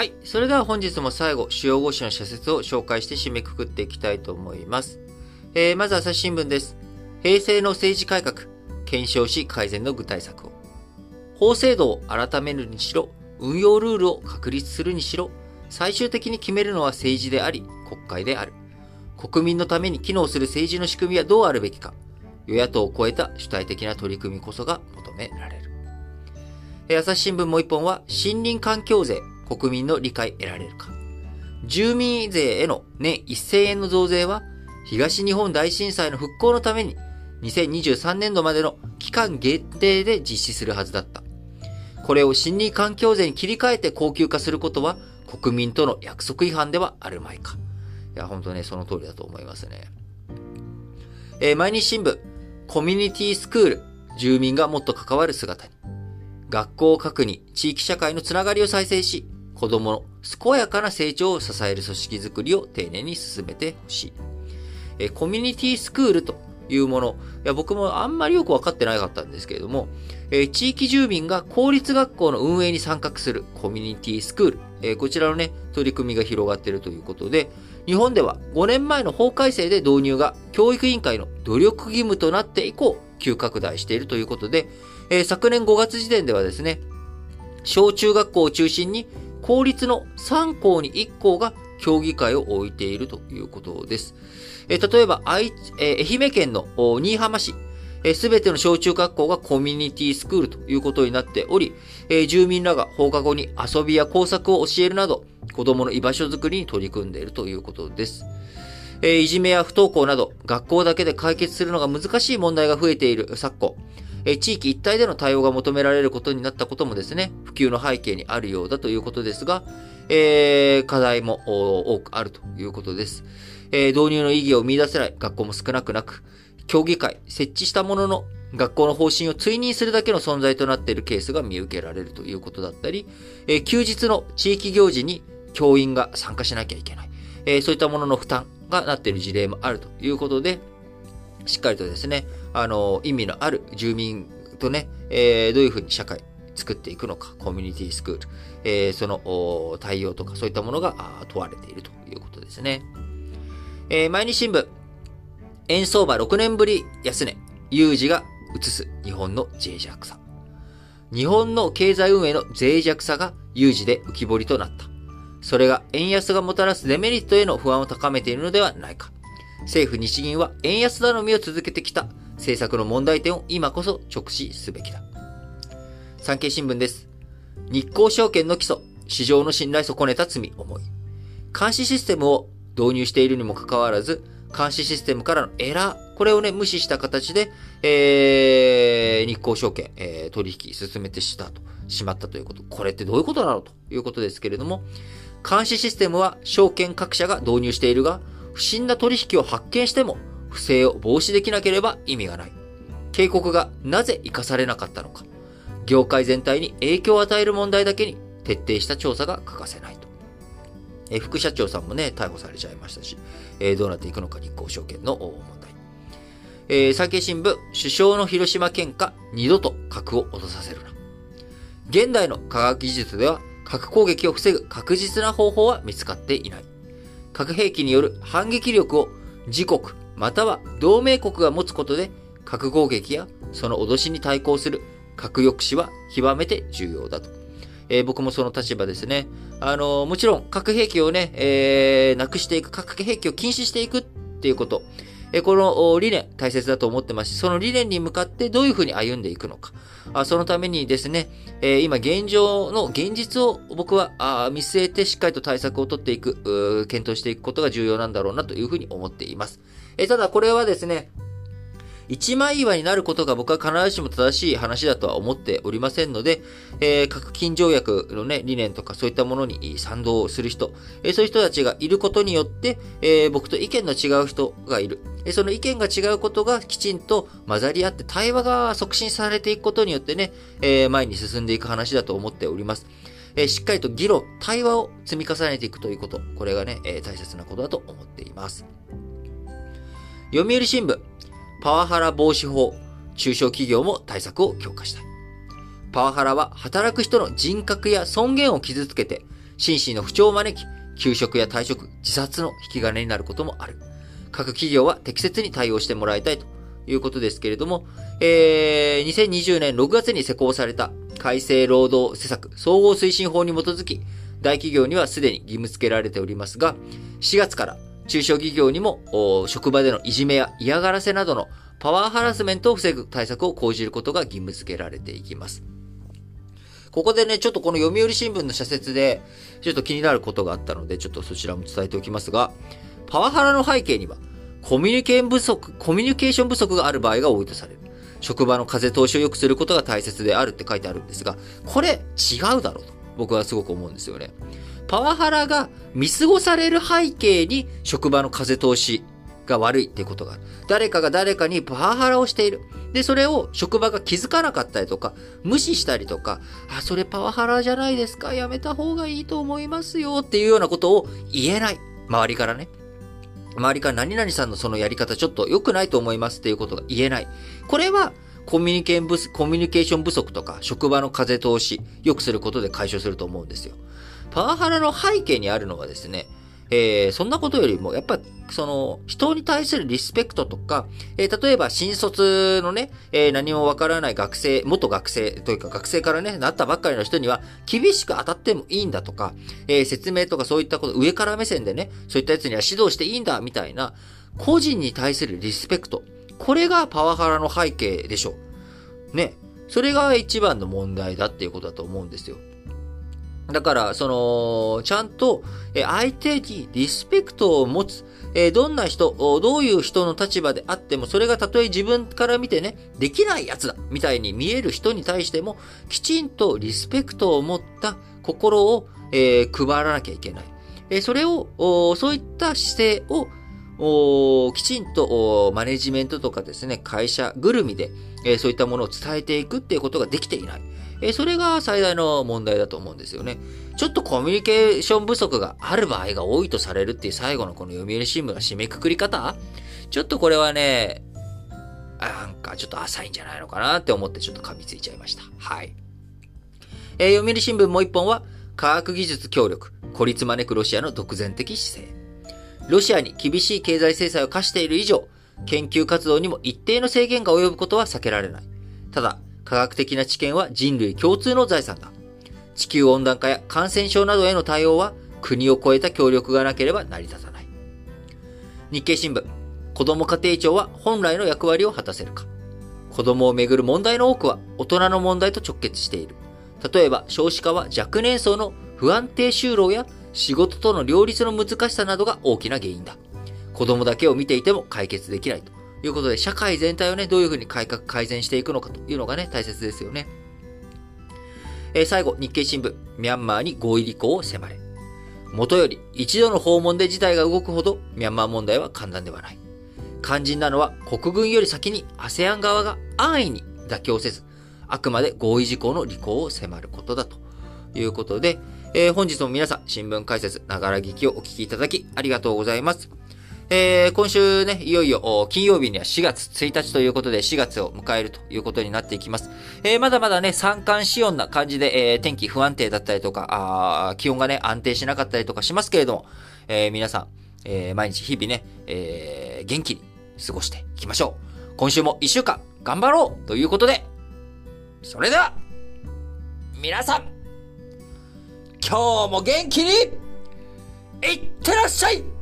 はい。それでは本日も最後、主要語詞の社説を紹介して締めくくっていきたいと思います。えー、まず朝日新聞です。平成の政治改革、検証し改善の具体策を。法制度を改めるにしろ、運用ルールを確立するにしろ、最終的に決めるのは政治であり、国会である。国民のために機能する政治の仕組みはどうあるべきか。与野党を超えた主体的な取り組みこそが求められる。朝日新聞もう一本は、森林環境税、国民の理解得られるか。住民税への年1000円の増税は、東日本大震災の復興のために、2023年度までの期間限定で実施するはずだった。これを森林環境税に切り替えて高級化することは、国民との約束違反ではあるまいか。いや、本当ね、その通りだと思いますね。えー、毎日新聞、コミュニティスクール、住民がもっと関わる姿に。学校を核に地域社会のつながりを再生し、子供の健やかな成長を支える組織づくりを丁寧に進めてほしい。えコミュニティスクールというもの、いや僕もあんまりよくわかってなかったんですけれども、え地域住民が公立学校の運営に参画するコミュニティスクール、えこちらのね、取り組みが広がっているということで、日本では5年前の法改正で導入が教育委員会の努力義務となって以降、急拡大しているということで、え昨年5月時点ではですね、小中学校を中心に公立の3校に1校が協議会を置いているということです。え例えば愛、え愛媛県の新居浜市、すべての小中学校がコミュニティスクールということになっており、え住民らが放課後に遊びや工作を教えるなど、子供の居場所づくりに取り組んでいるということです。えいじめや不登校など、学校だけで解決するのが難しい問題が増えている昨今、え地域一体での対応が求められることになったこともですね、普及の背景にあるようだということですが、えー、課題も多くあるということです。えー、導入の意義を見出せない学校も少なくなく、協議会、設置したものの、学校の方針を追認するだけの存在となっているケースが見受けられるということだったり、えー、休日の地域行事に教員が参加しなきゃいけない。えー、そういったものの負担がなっている事例もあるということで、しっかりとですね、あの、意味のある住民とね、えー、どういうふうに社会作っていくのか、コミュニティスクール、えー、その対応とかそういったものが問われているということですね。えー、毎日新聞、円相場6年ぶり安値、有事が移す日本の脆弱さ。日本の経済運営の脆弱さが有事で浮き彫りとなった。それが円安がもたらすデメリットへの不安を高めているのではないか。政府日銀は円安頼みを続けてきた政策の問題点を今こそ直視すべきだ。産経新聞です。日興証券の基礎、市場の信頼損ねた罪重い。監視システムを導入しているにもかかわらず、監視システムからのエラー、これをね、無視した形で、えー、日興証券、えー、取引進めてしたと、しまったということ。これってどういうことなのということですけれども、監視システムは証券各社が導入しているが、不審な取引を発見しても、不正を防止できなければ意味がない。警告がなぜ活かされなかったのか。業界全体に影響を与える問題だけに徹底した調査が欠かせないと。え副社長さんもね、逮捕されちゃいましたし、えどうなっていくのか日興証券の問題。えー、産経新聞、首相の広島県下、二度と核を落とさせるな。現代の科学技術では、核攻撃を防ぐ確実な方法は見つかっていない。核兵器による反撃力を自国、または同盟国が持つことで、核攻撃やその脅しに対抗する核抑止は極めて重要だと。えー、僕もその立場ですね。あのー、もちろん核兵器をね、えー、なくしていく、核兵器を禁止していくっていうこと。えこの理念大切だと思ってますし、その理念に向かってどういうふうに歩んでいくのか。あそのためにですね、え今現状の現実を僕はあ見据えてしっかりと対策を取っていく、検討していくことが重要なんだろうなというふうに思っています。えただこれはですね、一枚岩になることが僕は必ずしも正しい話だとは思っておりませんので、えー、核禁条約のね、理念とかそういったものに賛同する人、えー、そういう人たちがいることによって、えー、僕と意見の違う人がいる。えその意見が違うことがきちんと混ざり合って対話が促進されていくことによってね、え前に進んでいく話だと思っております。えしっかりと議論、対話を積み重ねていくということ、これがね、え大切なことだと思っています。読売新聞、パワハラ防止法、中小企業も対策を強化したい。パワハラは働く人の人格や尊厳を傷つけて、心身の不調を招き、休職や退職、自殺の引き金になることもある。各企業は適切に対応してもらいたいということですけれども、えー、2020年6月に施行された改正労働施策総合推進法に基づき、大企業にはすでに義務付けられておりますが、4月から中小企業にも、職場でのいじめや嫌がらせなどのパワーハラスメントを防ぐ対策を講じることが義務付けられていきます。ここでね、ちょっとこの読売新聞の社説で、ちょっと気になることがあったので、ちょっとそちらも伝えておきますが、パワハラの背景には、コミュニケーション不足、コミュニケーション不足がある場合が多いとされる。職場の風通しを良くすることが大切であるって書いてあるんですが、これ違うだろうと僕はすごく思うんですよね。パワハラが見過ごされる背景に職場の風通しが悪いっていうことがある。誰かが誰かにパワハラをしている。で、それを職場が気づかなかったりとか、無視したりとか、あ、それパワハラじゃないですか、やめた方がいいと思いますよっていうようなことを言えない。周りからね。周りから何々さんのそのやり方ちょっと良くないと思いますっていうことが言えない。これは、コミュニケーション不足とか、職場の風通し、良くすることで解消すると思うんですよ。パワハラの背景にあるのはですね、えー、そんなことよりも、やっぱ、その、人に対するリスペクトとか、えー、例えば、新卒のね、えー、何もわからない学生、元学生というか学生からね、なったばっかりの人には、厳しく当たってもいいんだとか、え説明とかそういったこと、上から目線でね、そういったやつには指導していいんだ、みたいな、個人に対するリスペクト。これがパワハラの背景でしょう。ね。それが一番の問題だっていうことだと思うんですよ。だから、その、ちゃんと、え相手にリスペクトを持つ。えどんな人、どういう人の立場であっても、それがたとえ自分から見てね、できないやつだ、みたいに見える人に対しても、きちんとリスペクトを持った心を、えー、配らなきゃいけない。えそれを、そういった姿勢を、きちんとマネジメントとかですね、会社ぐるみで、えそういったものを伝えていくっていうことができていない。えそれが最大の問題だと思うんですよね。ちょっとコミュニケーション不足がある場合が多いとされるっていう最後のこの読売新聞の締めくくり方ちょっとこれはね、なんかちょっと浅いんじゃないのかなって思ってちょっと噛みついちゃいました。はい。えー、読売新聞もう一本は、科学技術協力、孤立招くロシアの独善的姿勢。ロシアに厳しい経済制裁を課している以上、研究活動にも一定の制限が及ぶことは避けられない。ただ、科学的な知見は人類共通の財産だ。地球温暖化や感染症などへの対応は国を超えた協力がなければ成り立たない。日経新聞、子ども家庭庁は本来の役割を果たせるか。子供をめぐる問題の多くは大人の問題と直結している。例えば少子化は若年層の不安定就労や仕事との両立の難しさなどが大きな原因だ。子供だけを見ていても解決できないと。いうことで、社会全体をね、どういうふうに改革、改善していくのかというのがね、大切ですよね。えー、最後、日経新聞、ミャンマーに合意履行を迫れ。元より一度の訪問で事態が動くほど、ミャンマー問題は簡単ではない。肝心なのは、国軍より先に ASEAN 側が安易に妥協せず、あくまで合意事項の履行を迫ることだということで、えー、本日も皆さん、新聞解説、ながら聞きをお聞きいただき、ありがとうございます。えー、今週ね、いよいよ金曜日には4月1日ということで4月を迎えるということになっていきます。えー、まだまだね、三寒四温な感じで、えー、天気不安定だったりとか、あ気温がね、安定しなかったりとかしますけれども、えー、皆さん、えー、毎日日々ね、えー、元気に過ごしていきましょう。今週も一週間頑張ろうということで、それでは、皆さん、今日も元気に、いってらっしゃい